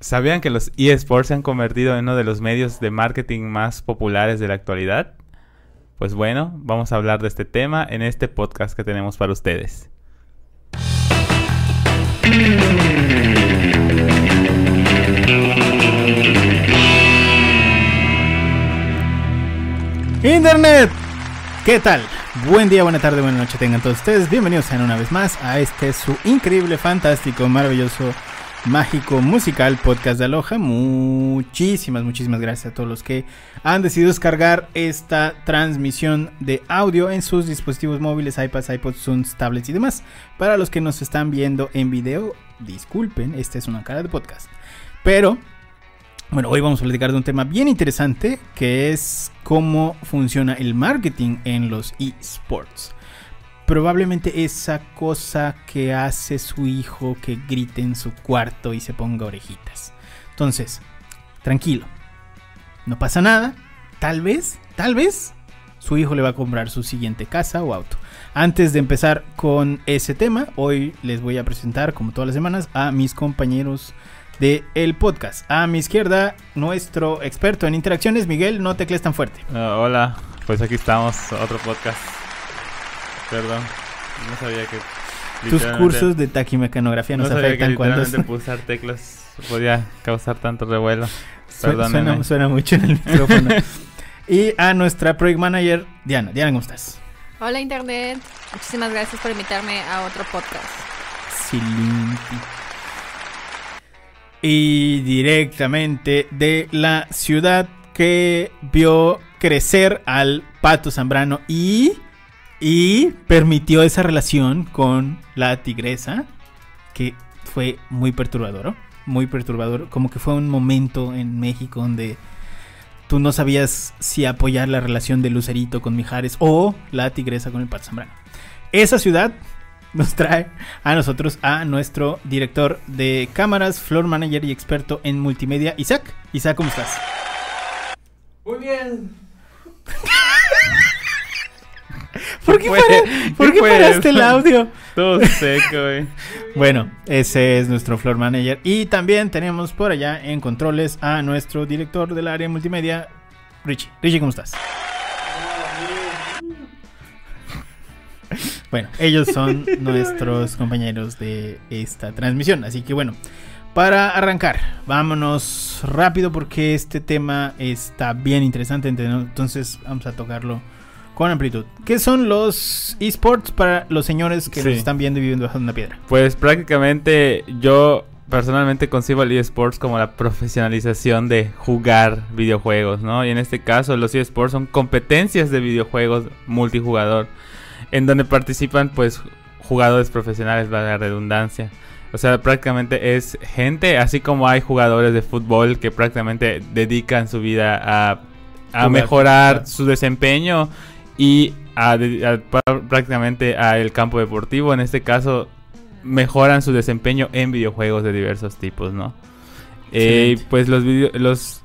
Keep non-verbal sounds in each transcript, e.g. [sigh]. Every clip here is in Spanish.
¿Sabían que los eSports se han convertido en uno de los medios de marketing más populares de la actualidad? Pues bueno, vamos a hablar de este tema en este podcast que tenemos para ustedes. Internet, ¿qué tal? Buen día, buena tarde, buena noche tengan todos ustedes. Bienvenidos sean una vez más a este su increíble, fantástico, maravilloso, mágico, musical podcast de Aloha. Muchísimas, muchísimas gracias a todos los que han decidido descargar esta transmisión de audio en sus dispositivos móviles, iPads, iPods, Zooms, tablets y demás. Para los que nos están viendo en video, disculpen, esta es una cara de podcast. Pero bueno, hoy vamos a platicar de un tema bien interesante que es cómo funciona el marketing en los esports. Probablemente esa cosa que hace su hijo que grite en su cuarto y se ponga orejitas. Entonces, tranquilo. No pasa nada. Tal vez, tal vez, su hijo le va a comprar su siguiente casa o auto. Antes de empezar con ese tema, hoy les voy a presentar, como todas las semanas, a mis compañeros de el podcast. A mi izquierda, nuestro experto en interacciones, Miguel, no teclees tan fuerte. Ah, hola, pues aquí estamos, otro podcast. Perdón, no sabía que... Tus cursos de taquimecanografía nos no sabía que afectan cuando literalmente pulsar teclas podía causar tanto revuelo. Suena, suena mucho en el micrófono. y a nuestra project manager, Diana. Diana, ¿cómo estás? Hola Internet, muchísimas gracias por invitarme a otro podcast. Silimpi. Y directamente de la ciudad que vio crecer al pato Zambrano y, y permitió esa relación con la tigresa, que fue muy perturbador, muy perturbador, como que fue un momento en México donde tú no sabías si apoyar la relación de Lucerito con Mijares o la tigresa con el pato Zambrano. Esa ciudad nos trae a nosotros a nuestro director de cámaras, floor manager y experto en multimedia, Isaac. Isaac, ¿cómo estás? Muy bien. [laughs] ¿Por qué, para- ¿por ¿Qué paraste el audio? Todo seco, güey. Bueno, ese es nuestro floor manager. Y también tenemos por allá en controles a nuestro director del área multimedia, Richie. Richie, ¿cómo estás? Bueno, ellos son [laughs] nuestros compañeros de esta transmisión. Así que bueno, para arrancar, vámonos rápido porque este tema está bien interesante. Entonces vamos a tocarlo con amplitud. ¿Qué son los esports para los señores que Sí. nos están viendo y viviendo bajo una piedra? Pues prácticamente yo personalmente concibo el eSports como la profesionalización de jugar videojuegos, ¿no? Y en este caso los eSports son competencias de videojuegos multijugador en donde participan pues jugadores profesionales, valga la redundancia. O sea, prácticamente es gente, así como hay jugadores de fútbol que prácticamente dedican su vida a, a mejorar su desempeño y a, a- prácticamente al campo deportivo. En este caso, mejoran su desempeño en videojuegos de diversos tipos, ¿no? Eh, pues los, video- los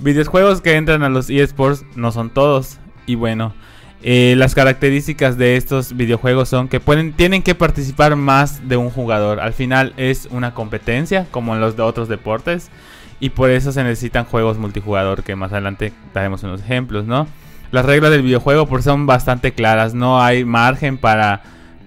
videojuegos que entran a los eSports no son todos. Y bueno, eh, las características de estos videojuegos son que pueden, tienen que participar más de un jugador. Al final es una competencia, como en los de otros deportes. Y por eso se necesitan juegos multijugador, que más adelante daremos unos ejemplos, ¿no? Las reglas del videojuego pues, son bastante claras. No hay margen para,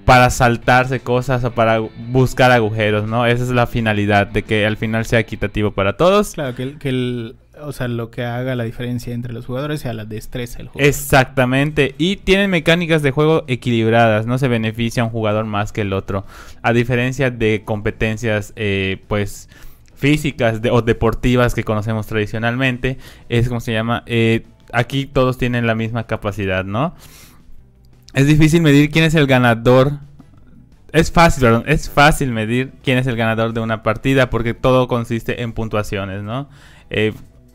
para saltarse cosas o para buscar agujeros, ¿no? Esa es la finalidad, de que al final sea equitativo para todos. Claro, que, el- que el, o sea, lo que haga la diferencia entre los jugadores sea la destreza del juego. Exactamente. Y tienen mecánicas de juego equilibradas. No se beneficia un jugador más que el otro. A diferencia de competencias, eh, pues físicas de- o deportivas que conocemos tradicionalmente. Es como se llama. eh, aquí todos tienen la misma capacidad, ¿no? Es difícil medir quién es el ganador. Es fácil, perdón, es fácil medir quién es el ganador de una partida porque todo consiste en puntuaciones, ¿no? Eh,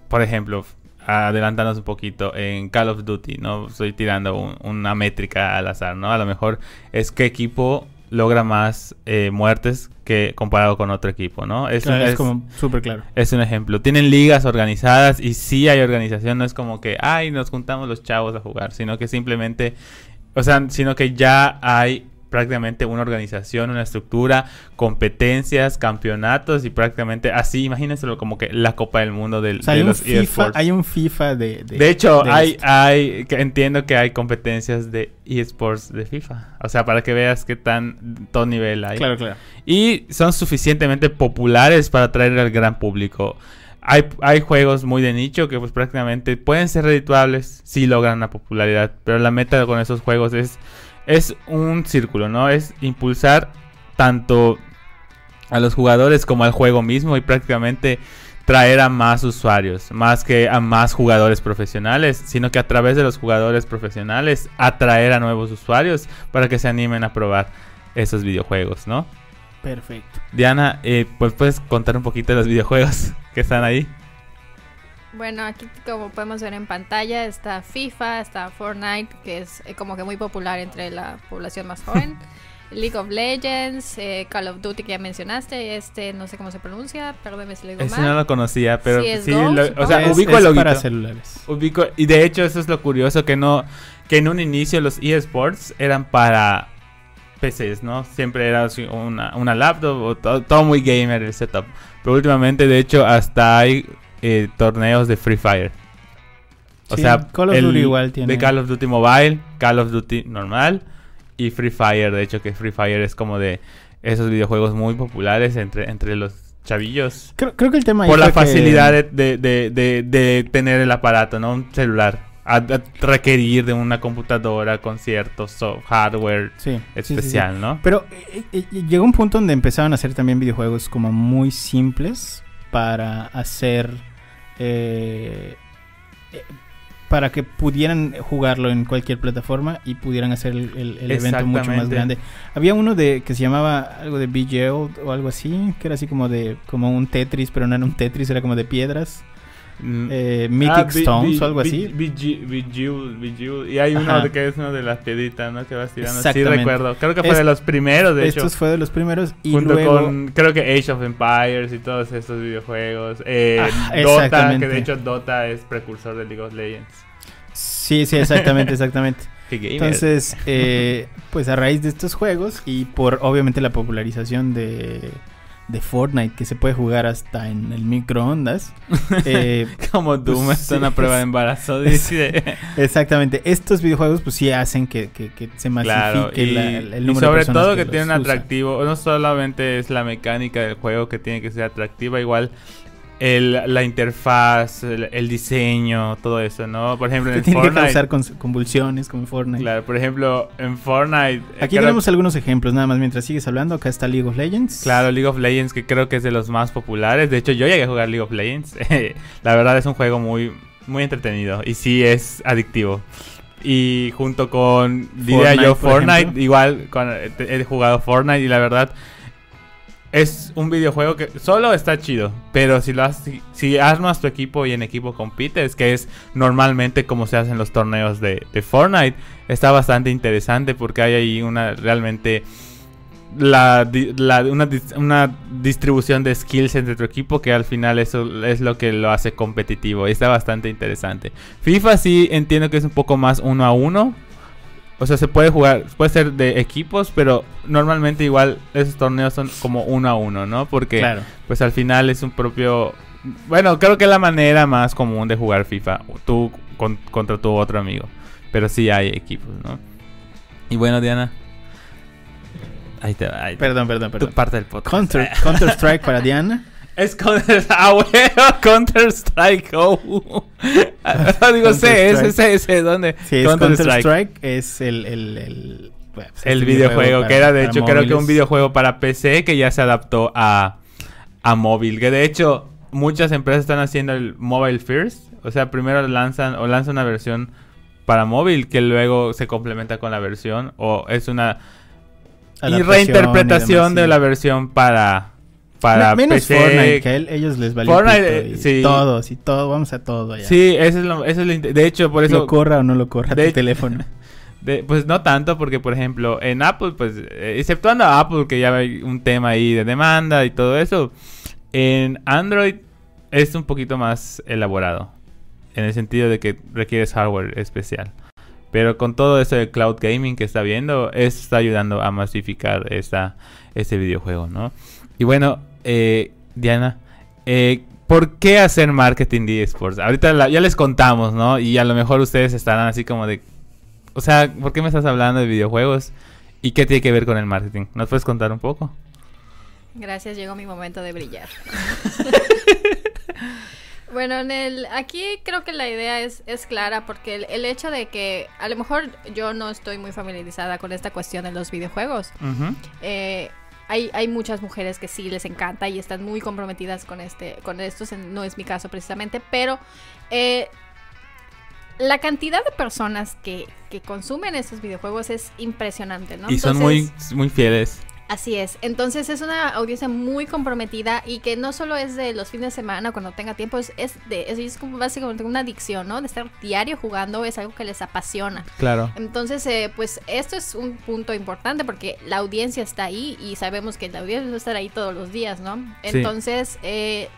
por ejemplo, adelantándonos un poquito en Call of Duty, ¿no? Estoy tirando un- una métrica al azar, ¿no? A lo mejor es qué equipo logra más eh, muertes que comparado con otro equipo, ¿no? Es, Claro, un- es es- como súper claro. es un ejemplo. Tienen ligas organizadas y sí hay organización. No es como que, ay, nos juntamos los chavos a jugar, sino que simplemente, o sea, sino que ya hay prácticamente una organización, una estructura, competencias, campeonatos y prácticamente así, imagínenselo como que la Copa del Mundo del, O sea, de hay, un los FIFA, eSports. hay un FIFA de... De hecho, de hay, esto. hay, que entiendo que hay competencias de eSports de FIFA. O sea, para que veas qué tan todo nivel hay. Claro, claro. Y son suficientemente populares para atraer al gran público. Hay, hay juegos muy de nicho que pues prácticamente pueden ser redituables si logran la popularidad. Pero la meta con esos juegos es, es un círculo, ¿no? Es impulsar tanto a los jugadores como al juego mismo y prácticamente traer a más usuarios, más que a más jugadores profesionales, sino que a través de los jugadores profesionales atraer a nuevos usuarios para que se animen a probar esos videojuegos, ¿no? Perfecto. Diana, eh, pues puedes contar un poquito de los videojuegos [laughs] que están ahí. Bueno, aquí como podemos ver en pantalla está FIFA, está Fortnite, que es eh, como que muy popular entre la población más joven. [laughs] League of Legends, eh, Call of Duty que ya mencionaste, este no sé cómo se pronuncia, perdóneme si lo digo Ese mal. no lo conocía, pero Sí, sí, Go, lo- o sea, Es- ubico es el loguito. para celulares. Ubico, y de hecho eso es lo curioso que no que en un inicio los eSports eran para PCs, ¿no? Siempre era una, una laptop o todo, todo muy gamer el setup. Pero últimamente de hecho hasta hay eh, torneos de Free Fire. O Sí, sea, Call of el Duty igual tiene- de Call of Duty Mobile, Call of Duty normal y Free Fire, de hecho que Free Fire es como de esos videojuegos muy populares entre entre los chavillos Creo, creo que el tema por la que- facilidad de, de- de- tener el aparato, ¿no? Un celular. A, a requerir de una computadora con cierto soft- hardware Sí, sí, sí, especial, ¿no? Pero eh, eh, eh, llegó un punto donde empezaron a hacer también videojuegos como muy simples para hacer... eh, eh, para que pudieran jugarlo en cualquier plataforma y pudieran hacer el, el- el evento mucho más grande. Había uno de que se llamaba algo de BGL o algo así, que era así como de como un Tetris, pero no era un Tetris, era como de piedras. Mm. Eh, Mythic Ah, Be- Stones o algo así. Bejeweled. Y hay uno Ajá. que es uno de las piedritas, ¿no? Que vas tirando. Sí recuerdo. Creo que fue Es- de los primeros, de hecho. Estos fue de los primeros y Junto luego con, creo que Age of Empires y todos estos videojuegos. Eh, Ah, Dota, que de hecho Dota es precursor de League of Legends. Sí, sí, exactamente, [laughs] exactamente. Entonces, eh, [laughs] pues a raíz de estos juegos y por obviamente la popularización de, de Fortnite, que se puede jugar hasta en el microondas, [laughs] eh, Como Doom Pues está sí, una prueba de embarazo. [laughs] exactamente, estos videojuegos pues sí hacen que, que- que se masifique Claro, y, la- el y número de sobre personas todo que, los tiene un usan. atractivo, no solamente es la mecánica del juego que tiene que ser atractiva, igual el, la interfaz, el, el diseño, todo eso, ¿no? Por ejemplo, Que en tiene que Fortnite, causar cons- convulsiones como en Fortnite. claro, por ejemplo, en Fortnite, Aquí tenemos algunos ejemplos, nada más mientras sigues hablando. Acá está League of Legends. Claro, League of Legends, que creo que es de los más populares. De hecho, yo llegué a jugar League of Legends. [laughs] la verdad es un juego muy, muy entretenido y sí es adictivo. Y junto con, diría Fortnite, yo, Fortnite, igual con- he jugado Fortnite y la verdad es un videojuego que solo está chido. Pero si lo has, si, si armas tu equipo y en equipo compites, que es normalmente como se hacen los torneos de, de Fortnite, está bastante interesante porque hay ahí una realmente la, la- una, una distribución de skills entre tu equipo que al final eso es lo que lo hace competitivo y está bastante interesante. FIFA sí entiendo que es un poco más uno a uno. O sea, se puede jugar, puede ser de equipos, pero normalmente igual esos torneos son como uno a uno, ¿no? Porque Claro. pues al final es un propio... Bueno, creo que es la manera más común de jugar FIFA, tú con- contra tu otro amigo. Pero sí hay equipos, ¿no? Y bueno, Diana. Ahí te va. ahí te- Perdón, perdón, tu perdón. parte del podcast. Counter, Counter Strike para Diana. Es Counter... Ah, bueno, [laughs] Counter Strike. Oh. Ah, Digo, ese, ese, ¿dónde? Sí, es Counter, Strike. es el, el, el, pues, El videojuego, para- que era de hecho creo que un videojuego para PC que ya se adaptó a, a móvil. Que de hecho muchas empresas están haciendo el mobile first. O sea, primero lanzan o lanzan una versión para móvil que luego se complementa con la versión. O es una y reinterpretación y demás, de la versión para, para Me- Menos PC. Fortnite, que a él- ellos les vale Fortnite, y sí. todos, y todo, vamos a todo allá. Sí, eso es lo, eso es lo De hecho, por eso... lo corra o no lo corra de- tu teléfono. [laughs] De- pues no tanto, porque por ejemplo, en Apple, pues, eh, exceptuando a Apple, que ya hay un tema ahí de demanda y todo eso, en Android es un poquito más elaborado. En el sentido de que requieres hardware especial. Pero con todo eso de cloud gaming que está viendo, eso está ayudando a masificar esta, este videojuego, ¿no? Y bueno, eh, Diana, eh, ¿por qué hacer marketing de esports? Ahorita ya les contamos, ¿no? Y a lo mejor ustedes estarán así como de, o sea, ¿por qué me estás hablando de videojuegos? ¿Y qué tiene que ver con el marketing? ¿Nos puedes contar un poco? Gracias, llegó mi momento de brillar. [laughs] bueno, en el, aquí creo que la idea es, es clara porque el, hecho de que a lo mejor yo no estoy muy familiarizada con esta cuestión de los videojuegos. eh, hay, hay muchas mujeres que sí les encanta y están muy comprometidas con este con esto no es mi caso precisamente pero eh, la cantidad de personas que, que, consumen estos videojuegos es impresionante, ¿no? Y son muy, muy fieles. Así es. Entonces es una audiencia muy comprometida y que no solo es de los fines de semana cuando tenga tiempo, es, de es, como básicamente una adicción, ¿no? De estar diario jugando es algo que les apasiona. Claro. Entonces, eh, pues esto es un punto importante porque la audiencia está ahí y sabemos que la audiencia va a estar ahí todos los días, ¿no? Entonces, eh,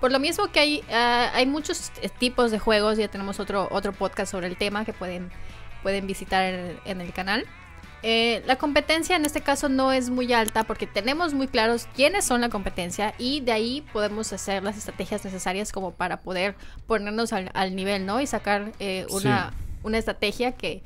por lo mismo que hay, ah, hay muchos tipos de juegos, ya tenemos otro, otro podcast sobre el tema que pueden, pueden visitar en el canal. Eh, la competencia en este caso no es muy alta porque tenemos muy claros quiénes son la competencia y de ahí podemos hacer las estrategias necesarias como para poder ponernos al, nivel, ¿no? Y sacar eh, una, una estrategia que,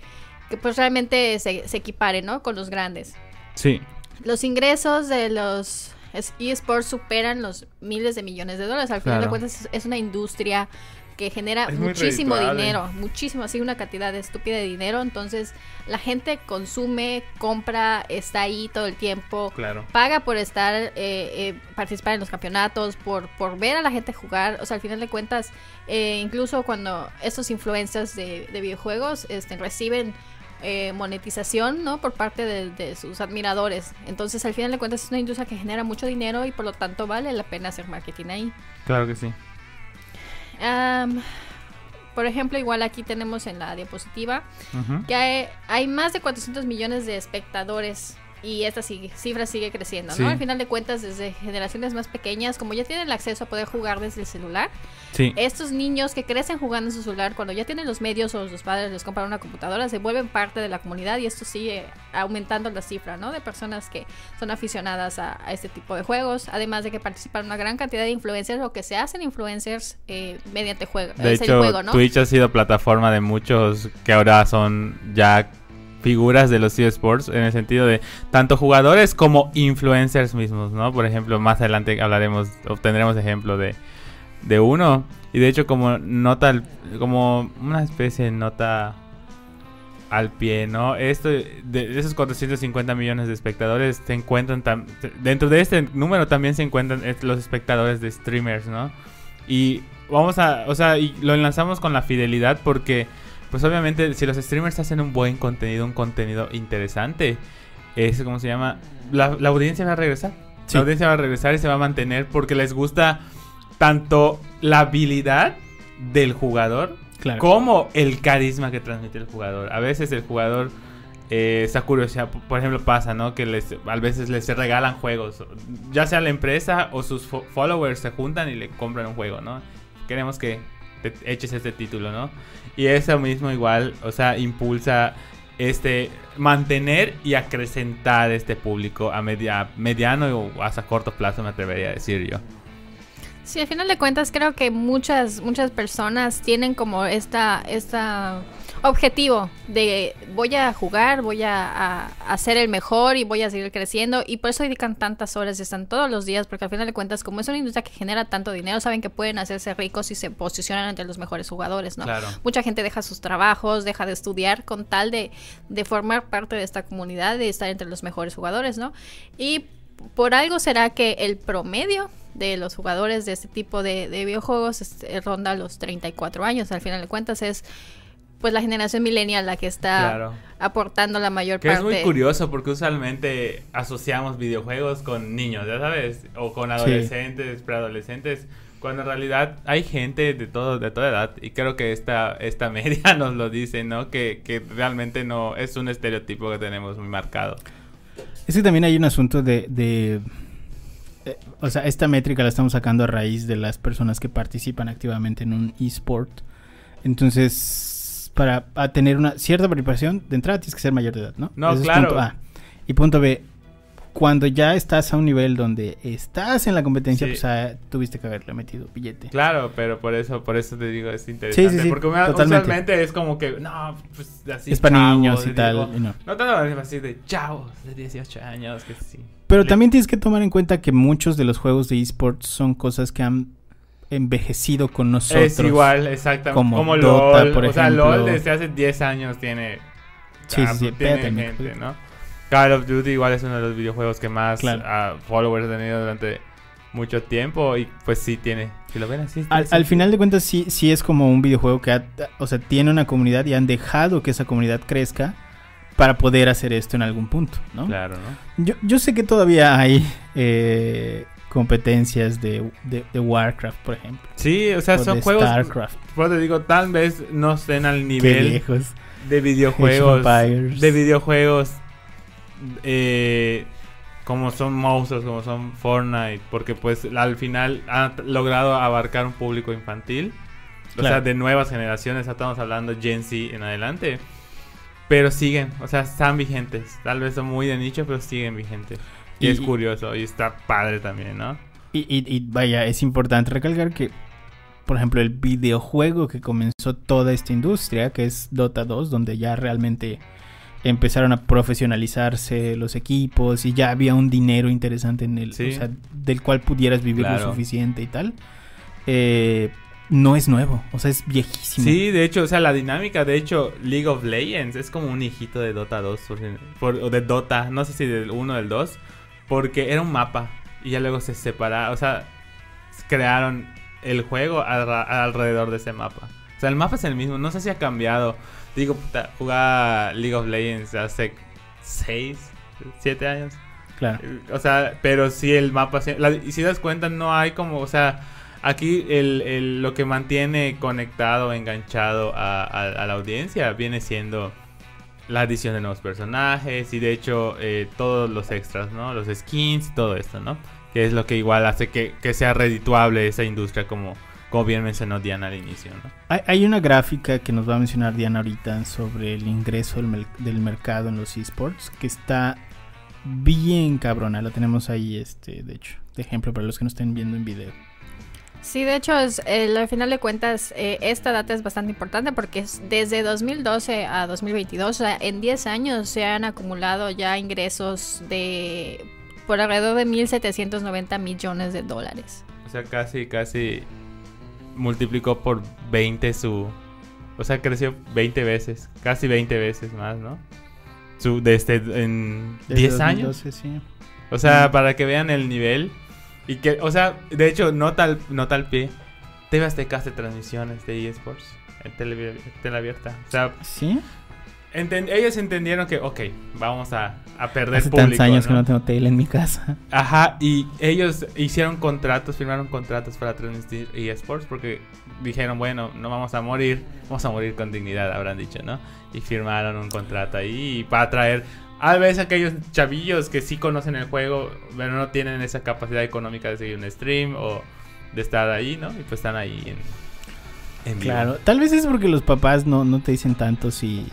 que pues realmente se, se, equipare, ¿no? Con los grandes. Sí. Los ingresos de los eSports superan los miles de millones de dólares. Al final de cuentas es una industria que genera muchísimo dinero, muchísimo, así una cantidad estúpida de dinero. Entonces la gente consume, compra, está ahí todo el tiempo, paga por estar, eh, eh, participar en los campeonatos, por, por ver a la gente jugar. O sea, al final de cuentas, eh, incluso cuando estos influencers de, videojuegos este, reciben monetización, ¿no? Por parte de, de, sus admiradores. Entonces, al final de cuentas, es una industria que genera mucho dinero y por lo tanto vale la pena hacer marketing ahí. Claro que sí por ejemplo, igual aquí tenemos en la diapositiva que hay, hay, más de 400 millones de espectadores y esta cifra sigue creciendo, ¿no? Al final de cuentas, desde generaciones más pequeñas, como ya tienen el acceso a poder jugar desde el celular, estos niños que crecen jugando en su celular, cuando ya tienen los medios o los padres les compran una computadora, se vuelven parte de la comunidad y esto sigue aumentando la cifra, ¿no? De personas que son aficionadas a, este tipo de juegos, además de que participan una gran cantidad de influencers o que se hacen influencers eh, mediante juego. De hecho, Twitch ha sido plataforma de muchos que ahora son ya figuras de los eSports en el sentido de tanto jugadores como influencers mismos, ¿no? Por ejemplo, más adelante hablaremos, obtendremos ejemplo de, de uno. Y de hecho como nota, como una especie de nota al pie, ¿no? Esto, de esos 450 millones de espectadores se encuentran, dentro de este número también se encuentran los espectadores de streamers, ¿no? Y vamos a, o sea, y lo enlazamos con la fidelidad porque pues obviamente si los streamers hacen un buen contenido, un contenido interesante, es como se llama, la, audiencia va a regresar. La audiencia va a regresar y se va a mantener porque les gusta tanto la habilidad del jugador como el carisma que transmite el jugador. A veces el jugador, eh, esa curiosidad, por ejemplo, pasa, ¿no? Que les, a veces les regalan juegos. Ya sea la empresa o sus followers se juntan y le compran un juego, ¿no? Queremos que eches este título, ¿no? Y eso mismo igual, o sea, impulsa este mantener y acrecentar este público a media, mediano o hasta corto plazo, me atrevería a decir yo. Sí, al final de cuentas creo que muchas muchas personas tienen como esta esta objetivo de voy a jugar, voy a, a, ser el mejor y voy a seguir creciendo y por eso dedican tantas horas y están todos los días porque al final de cuentas como es una industria que genera tanto dinero saben que pueden hacerse ricos y se posicionan entre los mejores jugadores, ¿no? Mucha gente deja sus trabajos, deja de estudiar con tal de, de formar parte de esta comunidad, de estar entre los mejores jugadores, ¿no? Y por algo será que el promedio de los jugadores de este tipo de, de videojuegos este, ronda los 34 años. Al final de cuentas es pues la generación millennial la que está aportando la mayor que parte. Es muy curioso porque usualmente asociamos videojuegos con niños, ya sabes, o con adolescentes, preadolescentes, cuando en realidad hay gente de todo de toda edad y creo que esta esta [laughs] media nos lo dice, ¿no? Que, que realmente no es un estereotipo que tenemos muy marcado. Es que también hay un asunto de, de eh, o sea, esta métrica la estamos sacando a raíz de las personas que participan activamente en un eSport. Entonces, para a tener una cierta preparación, de entrada tienes que ser mayor de edad, ¿no? No, Ese es claro. punto A. Y punto B, cuando ya estás a un nivel donde estás en la competencia, Sí. pues ah, tuviste que haberle metido billete. Claro, pero por eso, por eso te digo, es interesante. Sí, sí, sí, porque totalmente. usualmente es como que, no, pues así. es para chavos, niños y tal. o- y no. No tanto así de chavos de 18 años, que sí. Pero Le- también tienes que tomar en cuenta que muchos de los juegos de esports son cosas que han envejecido con nosotros. Es igual, exactamente. Como Como, Dota, LOL. por o sea, ejemplo. LOL desde hace 10 años tiene. Sí, ah, sí, sí, tiene gente. ¿no? Call of Duty igual es uno de los videojuegos que más Claro. ah, followers ha tenido durante mucho tiempo. Y pues sí tiene. Si lo ven así. está Al, así. al final de cuentas, sí, sí es como un videojuego que ha- o sea, tiene una comunidad y han dejado que esa comunidad crezca para poder hacer esto en algún punto, ¿no? Claro, ¿no? Yo, yo sé que todavía hay eh, competencias de, de- de Warcraft, por ejemplo. Sí, o sea, o son de juegos. Starcraft. Por te digo, tal vez no estén al nivel lejos. de videojuegos. De videojuegos. eh, como son monstruos, como son Fortnite. Porque pues al final han logrado abarcar un público infantil. O sea, de nuevas generaciones. Estamos hablando Gen Z en adelante. Pero siguen, o sea, están vigentes. Tal vez son muy de nicho, pero siguen vigentes. Y, Y- es curioso, y está padre también, ¿no? Y, y- y vaya, es importante recalcar que, por ejemplo, el videojuego que comenzó toda esta industria, que es Dota 2, donde ya realmente empezaron a profesionalizarse los equipos y ya había un dinero interesante en el, Sí. o sea, del cual pudieras vivir Claro. lo suficiente y tal, eh, no es nuevo, o sea, es viejísimo. Sí, de hecho, o sea, la dinámica, de hecho, League of Legends es como un hijito de Dota 2, por si- por- o de Dota, no sé si del 1 o del 2, porque era un mapa y ya luego se separaron, o sea, crearon el juego alrededor de ese mapa. O sea, el mapa es el mismo, no sé si ha cambiado. Digo, puta, jugaba League of Legends hace 6, 7 años. Claro. O sea, pero sí el mapa... la- y si das cuenta, no hay como... O sea, aquí el, el- lo que mantiene conectado, enganchado a, a- a la audiencia viene siendo la adición de nuevos personajes y de hecho eh, todos los extras, ¿no? Los skins y todo esto, ¿no? Que es lo que igual hace que, que sea redituable esa industria como, como bien mencionó Diana al inicio, ¿no? Hay, una gráfica que nos va a mencionar Diana ahorita sobre el ingreso del, del mercado en los esports que está bien cabrona. La tenemos ahí, este, de hecho, de ejemplo para los que nos estén viendo en video. Sí, de hecho, es, el- al final de cuentas, eh, esta data es bastante importante porque es desde 2012 a 2022, o sea, en 10 años se han acumulado ya ingresos de por alrededor de 1.790 millones de dólares. O sea, casi, casi multiplicó por 20 su... O sea, creció 20 veces, casi 20 veces más, ¿no? Su, desde en Desde 10 años. 2012, sí. O sea, Mm. para que vean el nivel. Y que, o sea, de hecho, nota al, nota al pie. TV Azteca hace transmisiones de eSports en tele, tele abierta. O sea, ¿Sí? enten- ellos entendieron que, ok, vamos a, a perder Hace público. tantos años que ¿no? no tengo tele en mi casa. Ajá, y ellos hicieron contratos, firmaron contratos para transmitir eSports porque dijeron, bueno, no vamos a morir, vamos a morir con dignidad, habrán dicho, ¿no? Y firmaron un contrato ahí para traer a veces aquellos chavillos que sí conocen el juego, pero no tienen esa capacidad económica de seguir un stream o de estar ahí, ¿no? Y pues están ahí en, en vivo. Claro, tal vez es porque los papás no, no te dicen tanto si,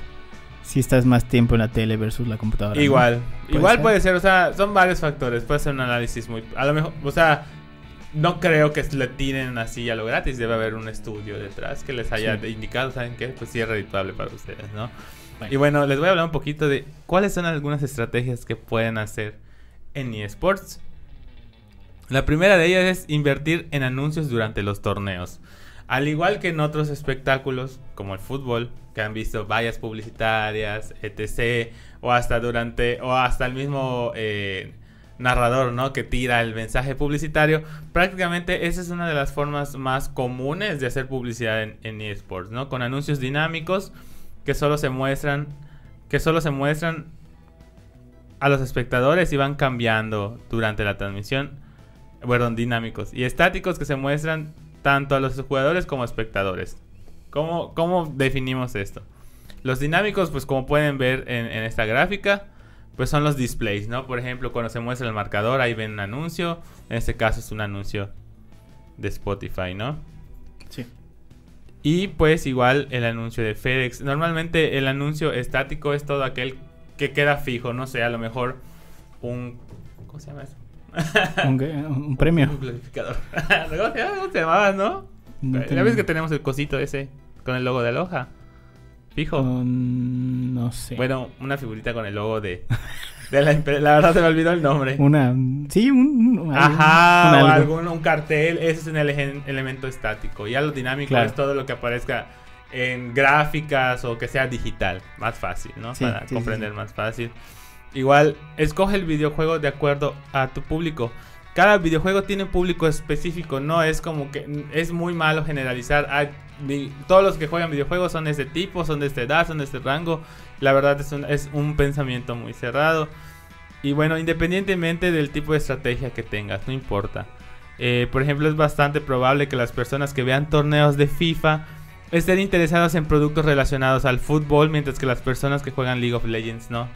si estás más tiempo en la tele versus la computadora. ¿no? Igual, Puede igual ser. puede ser, o sea, son varios factores, puede ser un análisis muy... A lo mejor, o sea, no creo que le tiren así a lo gratis, debe haber un estudio detrás que les haya Sí. indicado, ¿saben qué? Pues sí es redituable para ustedes, ¿no? Y bueno, les voy a hablar un poquito de cuáles son algunas estrategias que pueden hacer en eSports. La primera de ellas es invertir en anuncios durante los torneos. Al igual que en otros espectáculos, como el fútbol, que han visto vallas publicitarias, etc. O hasta durante, o hasta el mismo eh, narrador, ¿no? Que tira el mensaje publicitario. Prácticamente esa es una de las formas más comunes de hacer publicidad en, en eSports, ¿no? Con anuncios dinámicos que solo se muestran, que solo se muestran a los espectadores y van cambiando durante la transmisión. Bueno, dinámicos y estáticos que se muestran tanto a los jugadores como espectadores. ¿Cómo, cómo definimos esto? Los dinámicos, pues como pueden ver en, en esta gráfica, pues son los displays, ¿no? Por ejemplo, cuando se muestra el marcador, ahí ven un anuncio. En este caso es un anuncio de Spotify, ¿no? Sí. Y pues igual el anuncio de FedEx. Normalmente el anuncio estático es todo aquel que queda fijo, no sé, a lo mejor un... ¿Cómo se llama eso? [laughs] un, un premio. [laughs] Un glorificador. [laughs] ¿Cómo se llamaba, no? No tengo- ves que tenemos el cosito ese con el logo de Aloha. Fijo. Un- no sé. Bueno, una figurita con el logo de, de la. La verdad se me olvidó el nombre. Una. Sí, un. un- Ajá, un o algo. algún un cartel, ese es un ele- elemento estático. Ya lo dinámico Claro. es todo lo que aparezca en gráficas o que sea digital, más fácil, ¿no? Sí, Para sí, comprender sí. más fácil. Igual, escoge el videojuego de acuerdo a tu público. Cada videojuego tiene un público específico, no es como que es muy malo generalizar. Vi- todos los que juegan videojuegos son de este tipo, son de esta edad, son de este rango. La verdad es un, es un pensamiento muy cerrado. Y bueno, independientemente del tipo de estrategia que tengas, no importa. Eh, por ejemplo, es bastante probable que las personas que vean torneos de FIFA estén interesadas en productos relacionados al fútbol, mientras que las personas que juegan League of Legends no.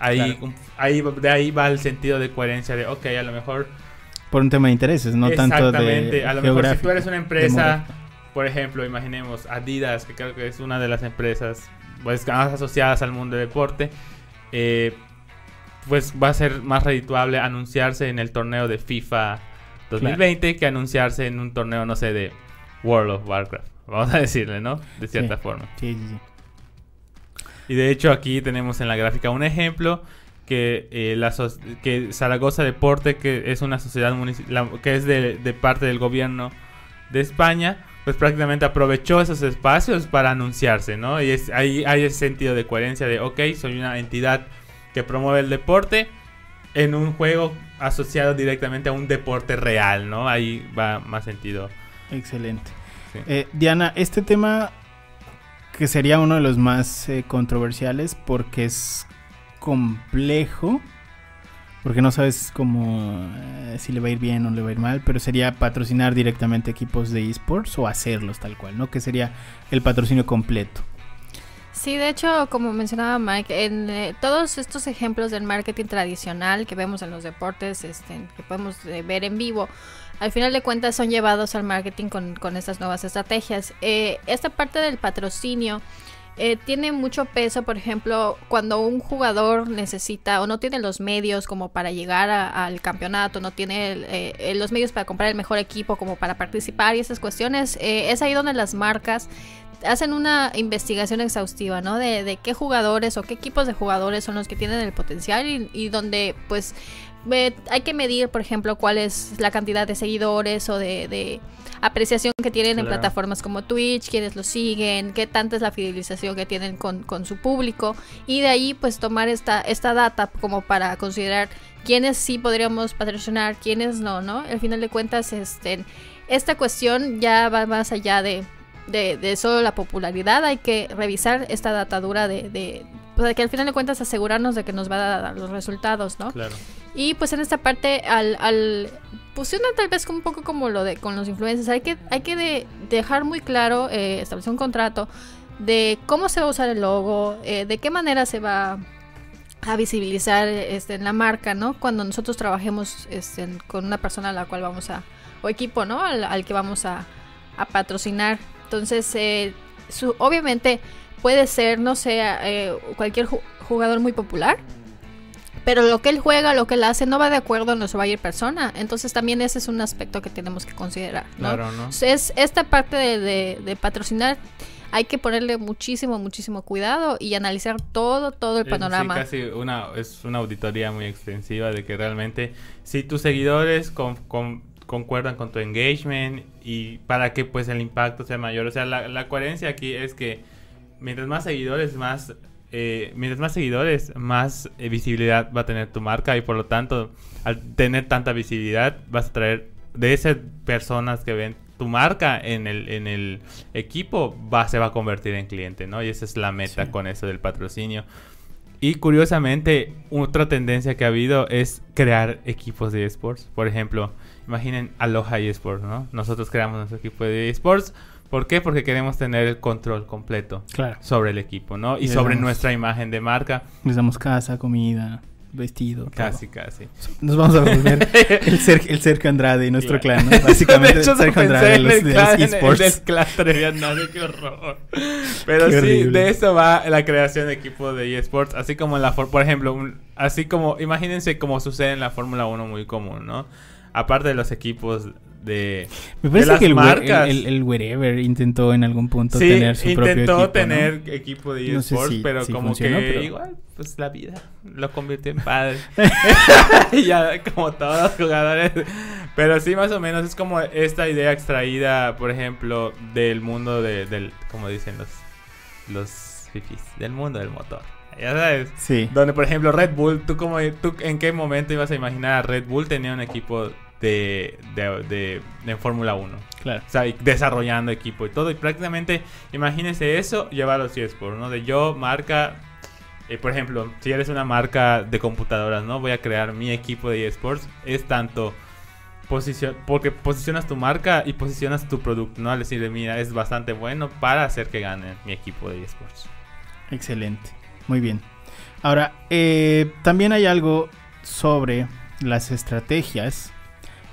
Ahí, Claro. ahí de ahí va el sentido de coherencia de, ok, a lo mejor Por un tema de intereses, no tanto de. Exactamente. A lo mejor si tú eres una empresa, por ejemplo, imaginemos Adidas, que creo que es una de las empresas pues, más asociadas al mundo del deporte, eh, pues va a ser más redituable anunciarse en el torneo de FIFA 2020 que anunciarse en un torneo, no sé, de World of Warcraft. [laughs] Vamos a decirle, ¿no? De cierta Sí. forma. Sí, sí, sí. Y de hecho aquí tenemos en la gráfica un ejemplo que eh, la so- que Zaragoza Deporte, que es una sociedad la- que es de, de parte del gobierno de España, pues prácticamente aprovechó esos espacios para anunciarse, ¿no? Y es, ahí hay ese sentido de coherencia de, ok, soy una entidad que promueve el deporte en un juego asociado directamente a un deporte real, ¿no? Ahí va más sentido. Excelente. Sí. Eh, Diana, este tema que sería uno de los más eh, controversiales porque es complejo, porque no sabes cómo eh, si le va a ir bien o le va a ir mal, pero sería patrocinar directamente equipos de esports o hacerlos tal cual, ¿no? Que sería el patrocinio completo. Sí, de hecho, como mencionaba Mike, en eh, todos estos ejemplos del marketing tradicional que vemos en los deportes, este, que podemos eh, ver en vivo, al final de cuentas son llevados al marketing con, con estas nuevas estrategias. Esta parte del patrocinio eh, tiene mucho peso, por ejemplo, cuando un jugador necesita o no tiene los medios como para llegar a- al campeonato, no tiene eh, los medios para comprar el mejor equipo como para participar y esas cuestiones, eh, es ahí donde las marcas hacen una investigación exhaustiva, ¿no? De, de qué jugadores o qué equipos de jugadores son los que tienen el potencial y, y donde pues hay que medir, por ejemplo, cuál es la cantidad de seguidores o de, de apreciación que tienen en plataformas como Twitch, quienes lo siguen, qué tanta es la fidelización que tienen con, con su público y de ahí pues tomar esta, esta data como para considerar quiénes sí podríamos patrocinar, quiénes no, ¿no? Al final de cuentas, este, esta cuestión ya va más allá de, de, de solo la popularidad, hay que revisar esta datadura de, de pues, que al final de cuentas asegurarnos de que nos va a dar los resultados, ¿no? Claro. Y pues en esta parte, al, al pues una tal vez un poco como lo de con los influencers, hay que, hay que de- dejar muy claro, eh, establecer un contrato de cómo se va a usar el logo, eh, de qué manera se va a visibilizar este, en la marca, ¿no? Cuando nosotros trabajemos este, con una persona a la cual vamos a, o equipo, ¿no? Al, al que vamos a, a patrocinar. Entonces, eh, su- obviamente puede ser, no sé, eh, cualquier ju- jugador muy popular, pero lo que él juega, lo que él hace, no va de acuerdo a nuestra buyer persona. Entonces también ese es un aspecto que tenemos que considerar, ¿no? Claro, ¿no? Es esta parte de, de- de patrocinar, hay que ponerle muchísimo, muchísimo cuidado y analizar todo, todo el sí, panorama. casi una, es una auditoría muy extensiva de que realmente si tus seguidores con- con- concuerdan con tu engagement y para que pues el impacto sea mayor. O sea, la, la coherencia aquí es que mientras más seguidores, más... eh, mientras más seguidores, más eh, visibilidad va a tener tu marca y por lo tanto, al tener tanta visibilidad, vas a traer de esas personas que ven tu marca en el, en el equipo, va, se va a convertir en cliente, ¿no? Y esa es la meta Sí. con eso del patrocinio. Y curiosamente, otra tendencia que ha habido es crear equipos de esports. Por ejemplo, imaginen Aloha eSports, ¿no? Nosotros creamos nuestro equipo de esports. ¿Por qué? Porque queremos tener el control completo Claro. sobre el equipo, ¿no? Y sobre damos- nuestra imagen de marca. Les damos casa, comida. Vestido. Casi, casi. Nos vamos a volver [laughs] el, Ser, el Sergio Andrade y nuestro clan, ¿no? Básicamente, de hecho, Sergio Andrade de en los, el de clan- los el esports. del clan Treviño, qué horror. [laughs] Pero Qué sí, de eso va la creación de equipos de eSports. Así como en la, por ejemplo, un- así como, imagínense como sucede en la Fórmula 1 muy común, ¿no? Aparte de los equipos de... Me parece las que el, marcas. el, el, el Wherever intentó en algún punto Sí, tener su propio intentó equipo, ¿no? tener equipo de No sé eSports, si- pero si como funcionó, que pero- igual, pues la vida lo convirtió en padre. Y [laughs] [laughs] ya como todos los jugadores. Pero sí, más o menos es como esta idea extraída, por ejemplo, del mundo de, del, como dicen los, los fifis, del mundo del motor. Ya sabes. Sí. Donde, por ejemplo, Red Bull, ¿tú, como, tú en qué momento ibas a imaginar a Red Bull tenía un equipo de, de, de, de Fórmula 1? Claro. O sea, desarrollando equipo y todo. Y prácticamente, imagínese eso, llevarlo a los eSports, ¿no? De yo, marca, eh, por ejemplo, si eres una marca de computadoras, ¿no? Voy a crear mi equipo de eSports. Es tanto posición, porque posicionas tu marca y posicionas tu producto, ¿no? Al decirle, mira, es bastante bueno para hacer que gane mi equipo de eSports. Excelente. Muy bien. Ahora, eh, también hay algo sobre las estrategias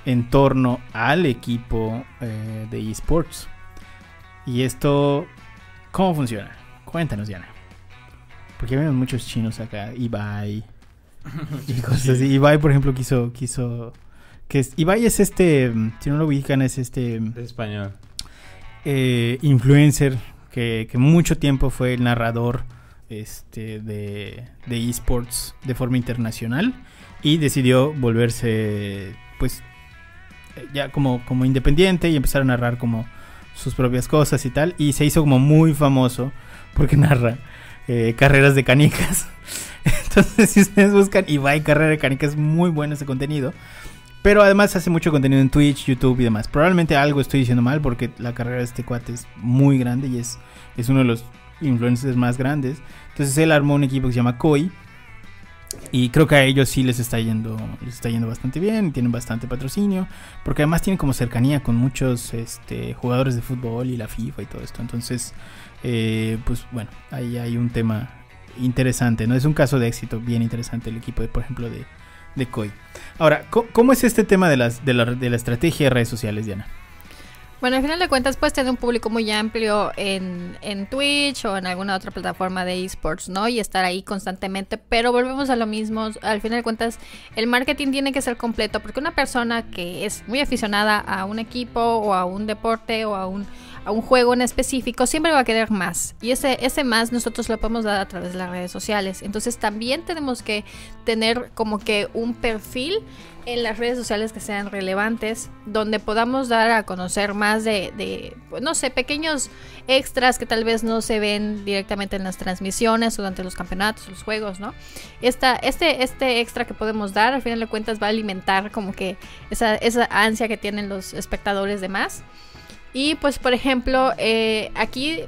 en torno al equipo eh, de esports. Y esto, ¿cómo funciona? Cuéntanos, Diana. Porque vemos muchos chinos acá, Ibai [laughs] y cosas así. Ibai, por ejemplo, quiso, quiso, que es, Ibai es este, si no lo ubican, es este Es español. eh, influencer que, que mucho tiempo fue el narrador este, de, de esports de forma internacional y decidió volverse pues ya como, como independiente y empezar a narrar como sus propias cosas y tal y se hizo como muy famoso porque [laughs] narra eh, carreras de canicas [laughs] entonces si ustedes buscan Ibai carrera de canicas muy bueno ese contenido pero además hace mucho contenido en Twitch, YouTube y demás. Probablemente algo estoy diciendo mal porque la carrera de este cuate es muy grande y es, es uno de los influencers más grandes. Entonces él armó un equipo que se llama Koi. Y creo que a ellos sí les está yendo, les está yendo bastante bien, tienen bastante patrocinio, porque además tienen como cercanía con muchos este, jugadores de fútbol y la FIFA y todo esto. Entonces, eh, pues bueno, ahí hay un tema interesante, ¿no? Es un caso de éxito bien interesante el equipo, de, por ejemplo, de, de Koi. Ahora, ¿cómo, cómo es este tema de, las, de, la, de la estrategia de redes sociales, Diana? Bueno, al final de cuentas puedes tener un público muy amplio en, en Twitch o en alguna otra plataforma de esports, ¿no? Y estar ahí constantemente, pero volvemos a lo mismo, al final de cuentas el marketing tiene que ser completo porque una persona que es muy aficionada a un equipo o a un deporte o a un, a un juego en específico siempre va a querer más y ese, ese más nosotros lo podemos dar a través de las redes sociales. Entonces también tenemos que tener como que un perfil en las redes sociales que sean relevantes, donde podamos dar a conocer más de, de pues, no sé, pequeños extras que tal vez no se ven directamente en las transmisiones durante los campeonatos, los juegos, ¿no? Esta, este, este extra que podemos dar, al final de cuentas, va a alimentar como que esa, esa ansia que tienen los espectadores de más. Y pues, por ejemplo, eh, aquí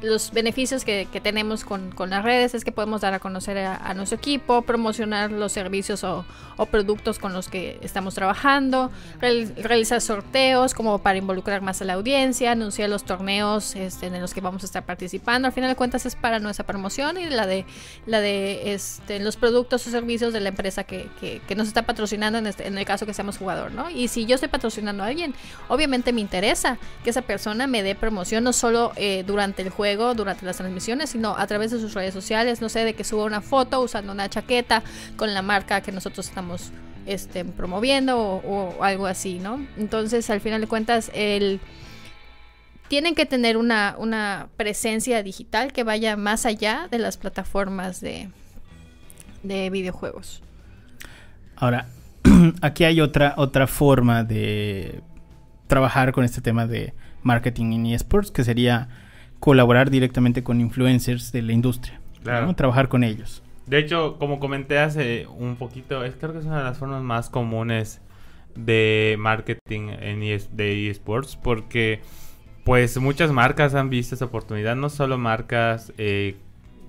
los beneficios que, que tenemos con, con, las redes es que podemos dar a conocer a, a nuestro equipo, promocionar los servicios o, o, productos con los que estamos trabajando, real, realizar sorteos como para involucrar más a la audiencia, anunciar los torneos este, en los que vamos a estar participando. Al final de cuentas es para nuestra promoción y la de, la de este, los productos o servicios de la empresa que, que, que nos está patrocinando en, este, en el caso que seamos jugador. ¿no? Y si yo estoy patrocinando a alguien, obviamente me interesa que esa persona me dé promoción no solo eh, durante el juego, durante las transmisiones, sino a través de sus redes sociales, no sé, de que suba una foto usando una chaqueta con la marca que nosotros estamos este, promoviendo o, algo así, ¿no? Entonces, al final de cuentas, el... tienen que tener una, una presencia digital que vaya más allá de las plataformas de, de videojuegos. Ahora, [clears throat] aquí hay otra, otra forma de trabajar con este tema de marketing en esports, que sería colaborar directamente con influencers de la industria. Claro. ¿no? Trabajar con ellos. De hecho, como comenté hace un poquito, es, creo que es una de las formas más comunes de marketing en ES, de eSports porque pues muchas marcas han visto esa oportunidad, no solo marcas eh,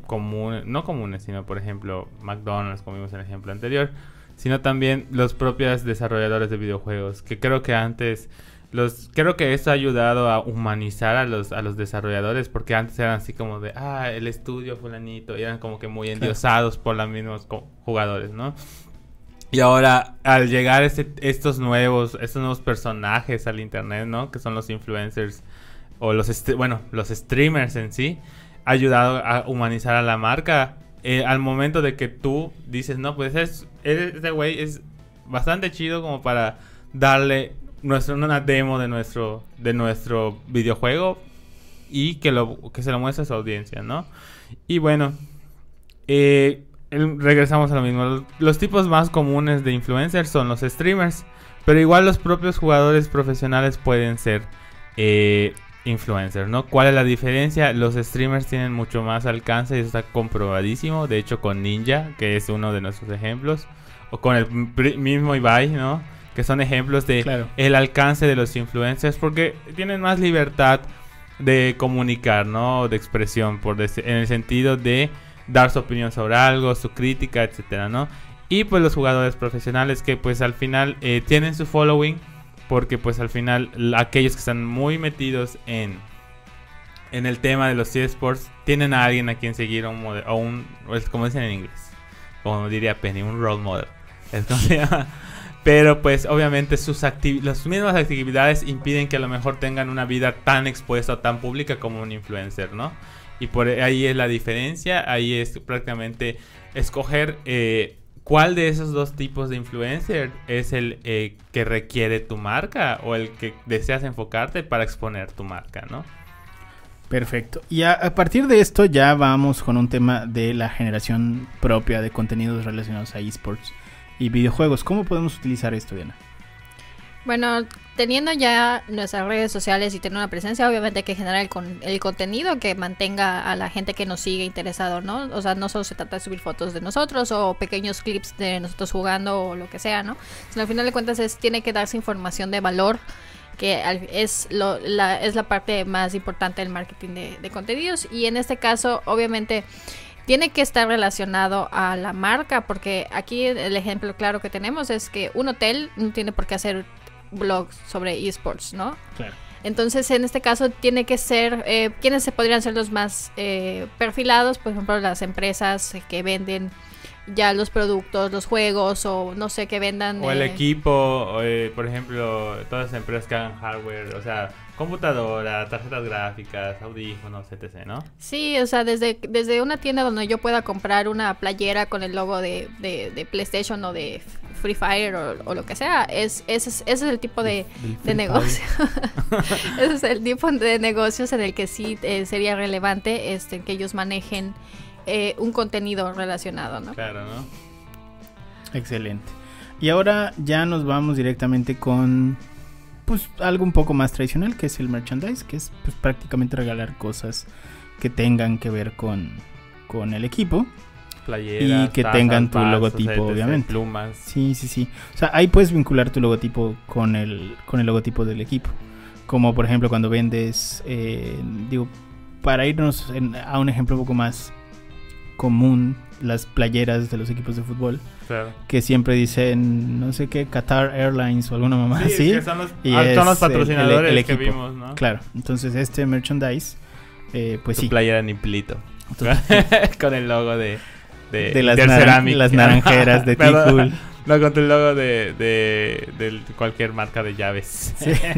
comunes, no comunes, sino por ejemplo McDonald's, como vimos en el ejemplo anterior, sino también los propios desarrolladores de videojuegos, que creo que antes los creo que esto ha ayudado a humanizar a los a los desarrolladores porque antes eran así como de ah el estudio fulanito y eran como que muy endiosados por los mismos jugadores no y ahora al llegar este, estos nuevos estos nuevos personajes al internet no que son los influencers o los bueno los streamers en sí ha ayudado a humanizar a la marca. Eh, al momento de que tú dices no pues es este güey es bastante chido como para darle nuestro, una demo de nuestro, de nuestro videojuego y que, lo, que se lo muestre a su audiencia, ¿no? Y bueno, eh, regresamos a lo mismo. Los, tipos más comunes de influencers son los streamers, pero igual los propios jugadores profesionales pueden ser eh, influencers, ¿no? ¿Cuál es la diferencia? Los streamers tienen mucho más alcance y está comprobadísimo. De hecho, con Ninja, que es uno de nuestros ejemplos, o con el mismo Ibai, ¿no? Que son ejemplos de el alcance de los influencers porque tienen más libertad de comunicar, ¿no? De expresión, por en el sentido de dar su opinión sobre algo, su crítica, etcétera, ¿no? Y pues los jugadores profesionales que pues al final eh, tienen su following porque pues al final aquellos que están muy metidos en en el tema de los eSports tienen a alguien a quien seguir o un, o un como dicen en inglés, como diría Penny, un role model. Es como se llama pero pues obviamente sus las mismas actividades impiden que a lo mejor tengan una vida tan expuesta o tan pública como un influencer, ¿no? Y por ahí es la diferencia, ahí es prácticamente escoger eh, cuál de esos dos tipos de influencer es el eh, que requiere tu marca o el que deseas enfocarte para exponer tu marca, ¿no? Perfecto. Y a, partir de esto ya vamos con un tema de la generación propia de contenidos relacionados a esports y videojuegos. ¿Cómo podemos utilizar esto, Diana? Bueno, teniendo ya nuestras redes sociales y tener una presencia, obviamente hay que generar el, con, el, contenido que mantenga a la gente que nos sigue interesado, ¿no? O sea, no solo se trata de subir fotos de nosotros o pequeños clips de nosotros jugando o lo que sea, ¿no? Sino al final de cuentas es, tiene que darse información de valor que es, lo, la, es la parte más importante del marketing de, de contenidos y en este caso obviamente tiene que estar relacionado a la marca, porque aquí el ejemplo claro que tenemos es que un hotel no tiene por qué hacer blogs sobre esports, ¿no? Claro. Entonces, en este caso, tiene que ser, eh, ¿quiénes se podrían ser los más eh, perfilados? Por ejemplo, las empresas que venden ya los productos, los juegos o no sé, que vendan. O el equipo, eh, por ejemplo, todas las empresas que hagan hardware, o sea, computadora, tarjetas gráficas, audífonos, etc., ¿no? Sí, o sea, desde, desde una tienda donde yo pueda comprar una playera con el logo de, de, PlayStation o de Free Fire o, lo que sea, es, ese, es, ese es el tipo de, de negocio. [laughs] ese es el tipo de negocios en el que sí eh, sería relevante este, que ellos manejen eh, un contenido relacionado, ¿no? Claro, ¿no? Excelente. Y ahora ya nos vamos directamente con pues algo un poco más tradicional que es el merchandise, que es pues, prácticamente regalar cosas que tengan que ver con, con el equipo. Playeras, y que tengan tu logotipo, obviamente. Plumas. Sí, sí, sí. O sea, ahí puedes vincular tu logotipo con el, con el logotipo del equipo. Como por ejemplo cuando vendes, eh, digo, para irnos a un ejemplo un poco más común, las playeras de los equipos de fútbol que siempre dicen, no sé qué, Qatar Airlines o alguna mamá así. son los, y son los patrocinadores que vimos, ¿no? Claro, entonces este merchandise, eh, pues tu sí. playera nipplito. [laughs] con el logo de, de, las, las naranjeras de [laughs] T-Cool. No, con el logo de, de, cualquier marca de llaves.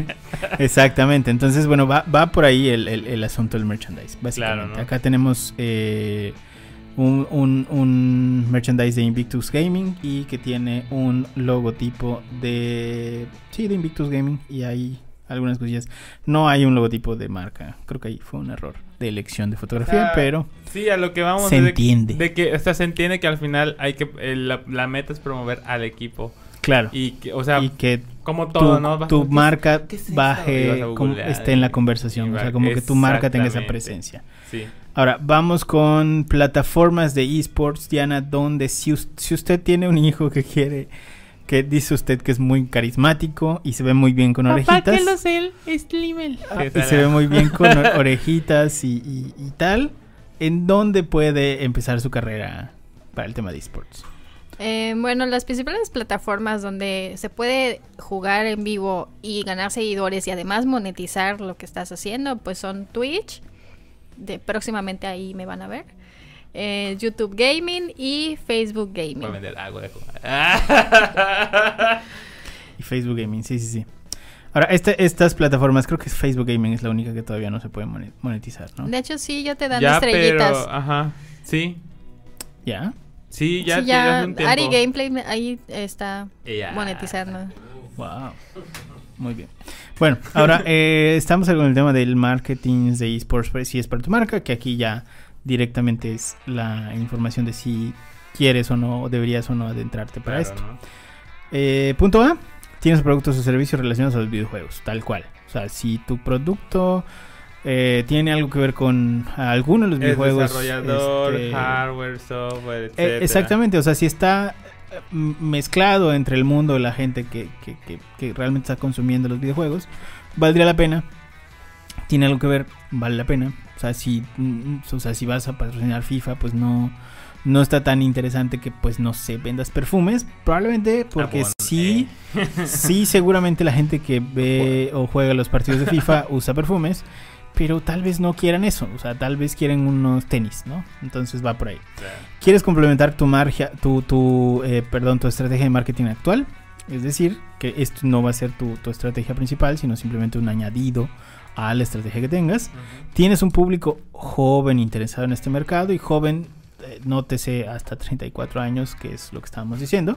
[laughs] exactamente. Entonces, bueno, va, va por ahí el, el, asunto del merchandise. Básicamente. Acá tenemos eh, un, un, un, merchandise de Invictus Gaming y que tiene un logotipo de sí de Invictus Gaming y hay algunas cosillas. No hay un logotipo de marca. Creo que ahí fue un error de elección de fotografía pero sí a lo que vamos se entiende. de que o se entiende que al final hay que la, meta es promover al equipo. Claro. Y que, o sea y que como todo tu, no tu marca baje esté en la conversación o sea como que tu marca tenga esa presencia. Sí Ahora, vamos con plataformas de esports, Diana, donde si, usted tiene un hijo que quiere, que dice usted que es muy carismático y se ve muy bien con orejitas. que lo sé, es ah, y se ve muy bien con orejitas y, tal. ¿En dónde puede empezar su carrera para el tema de esports? Eh, bueno, las principales plataformas donde se puede jugar en vivo y ganar seguidores y además monetizar lo que estás haciendo, pues son Twitch. De, próximamente ahí me van a ver. Eh, YouTube Gaming y Facebook Gaming. Voy a vender agua de jugar. [laughs] Y Facebook Gaming, sí, sí, sí. Ahora, este- estas plataformas, creo que Facebook Gaming es la única que todavía no se puede mone- monetizar, ¿no? De hecho, sí, ya te dan ya, estrellitas. pero, ajá, sí, ¿Ya? sí, ya, Sí, ya, ya hace un tiempo. Ari Gameplay me- ahí está monetizando. Wow. Muy bien. Bueno, ahora eh, estamos con el tema del marketing de esports, pues, si es para tu marca, que aquí ya directamente es la información de si quieres o no, o deberías o no adentrarte para Claro, esto. ¿no? Eh, punto A, tienes productos o servicios relacionados a los videojuegos, tal cual. O sea, si tu producto eh, tiene algo que ver con alguno de los Es videojuegos... desarrollador, este, hardware, software, eh, etcétera. exactamente, o sea, si está mezclado entre el mundo de la gente que, que- que- que realmente está consumiendo los videojuegos, valdría la pena. Tiene algo que ver, vale la pena. O sea, si, mm, o sea, si vas a patrocinar FIFA, pues no, no está tan interesante que, pues, no sé, vendas perfumes. Probablemente porque Ah, bueno, sí, sí, seguramente la gente que ve [laughs] o juega los partidos de FIFA [laughs] usa perfumes. Pero tal vez no quieran eso, o sea, tal vez quieren unos tenis, ¿no? Entonces va por ahí. ¿Quieres complementar tu margia, tu, tu, eh, perdón, tu estrategia de marketing actual? Es decir, que esto no va a ser tu, tu estrategia principal, sino simplemente un añadido a la estrategia que tengas. Tienes un público joven interesado en este mercado y joven, eh, nótese hasta 34 años, que es lo que estábamos diciendo.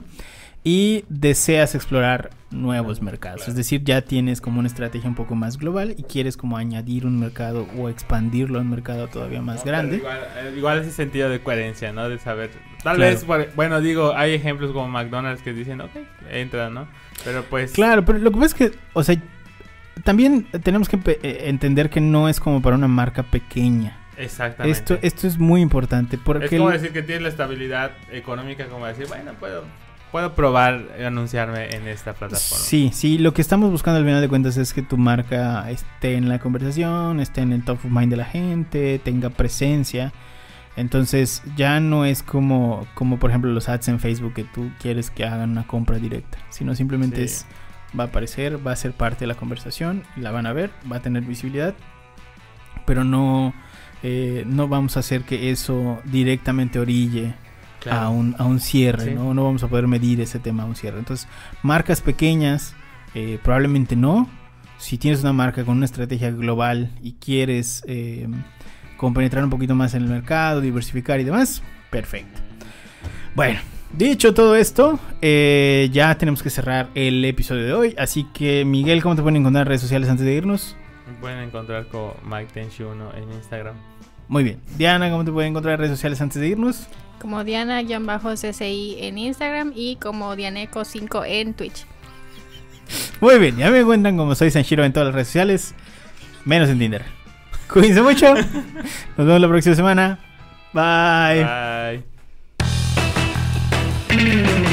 Y deseas explorar nuevos mercados. Es decir, ya tienes como una estrategia un poco más global y quieres como añadir un mercado o expandirlo a un mercado todavía más No, grande. Igual, eh, igual ese sentido de coherencia, ¿no? De saber. Tal Claro. vez, bueno, digo, hay ejemplos como McDonald's que dicen, ok, entra, ¿no? Pero pues. Claro, pero lo que pasa es que, o sea, también tenemos que eh, entender que no es como para una marca pequeña. Exactamente. Esto, esto es muy importante porque es como el- decir que tienes la estabilidad económica, como decir, bueno, puedo, puedo probar anunciarme en esta plataforma. Sí, sí, lo que estamos buscando al final de cuentas es que tu marca esté en la conversación, esté en el top of mind de la gente, tenga presencia. Entonces ya no es como, como por ejemplo los ads en Facebook que tú quieres que hagan una compra directa, sino simplemente Sí. es va a aparecer, va a ser parte de la conversación, la van a ver, va a tener visibilidad, pero no, eh, no vamos a hacer que eso directamente orille Claro. a, un, a un cierre, Sí. ¿no? No vamos a poder medir ese tema a un cierre. Entonces, marcas pequeñas, eh, probablemente no. Si tienes una marca con una estrategia global y quieres eh, compenetrar un poquito más en el mercado, diversificar y demás, perfecto. Bueno, dicho todo esto, eh, ya tenemos que cerrar el episodio de hoy. Así que, Miguel, ¿cómo te pueden encontrar en redes sociales antes de irnos? Me pueden encontrar con Mike Tenshi1 en Instagram. Muy bien. Diana, ¿cómo te pueden encontrar en redes sociales antes de irnos? Como Diana-CCI en Instagram y como Dianeco5 en Twitch. Muy bien, ya me encuentran como soy Sanshiro en todas las redes sociales, menos en Tinder. Cuídense mucho. [laughs] Nos vemos la próxima semana. Bye. Bye.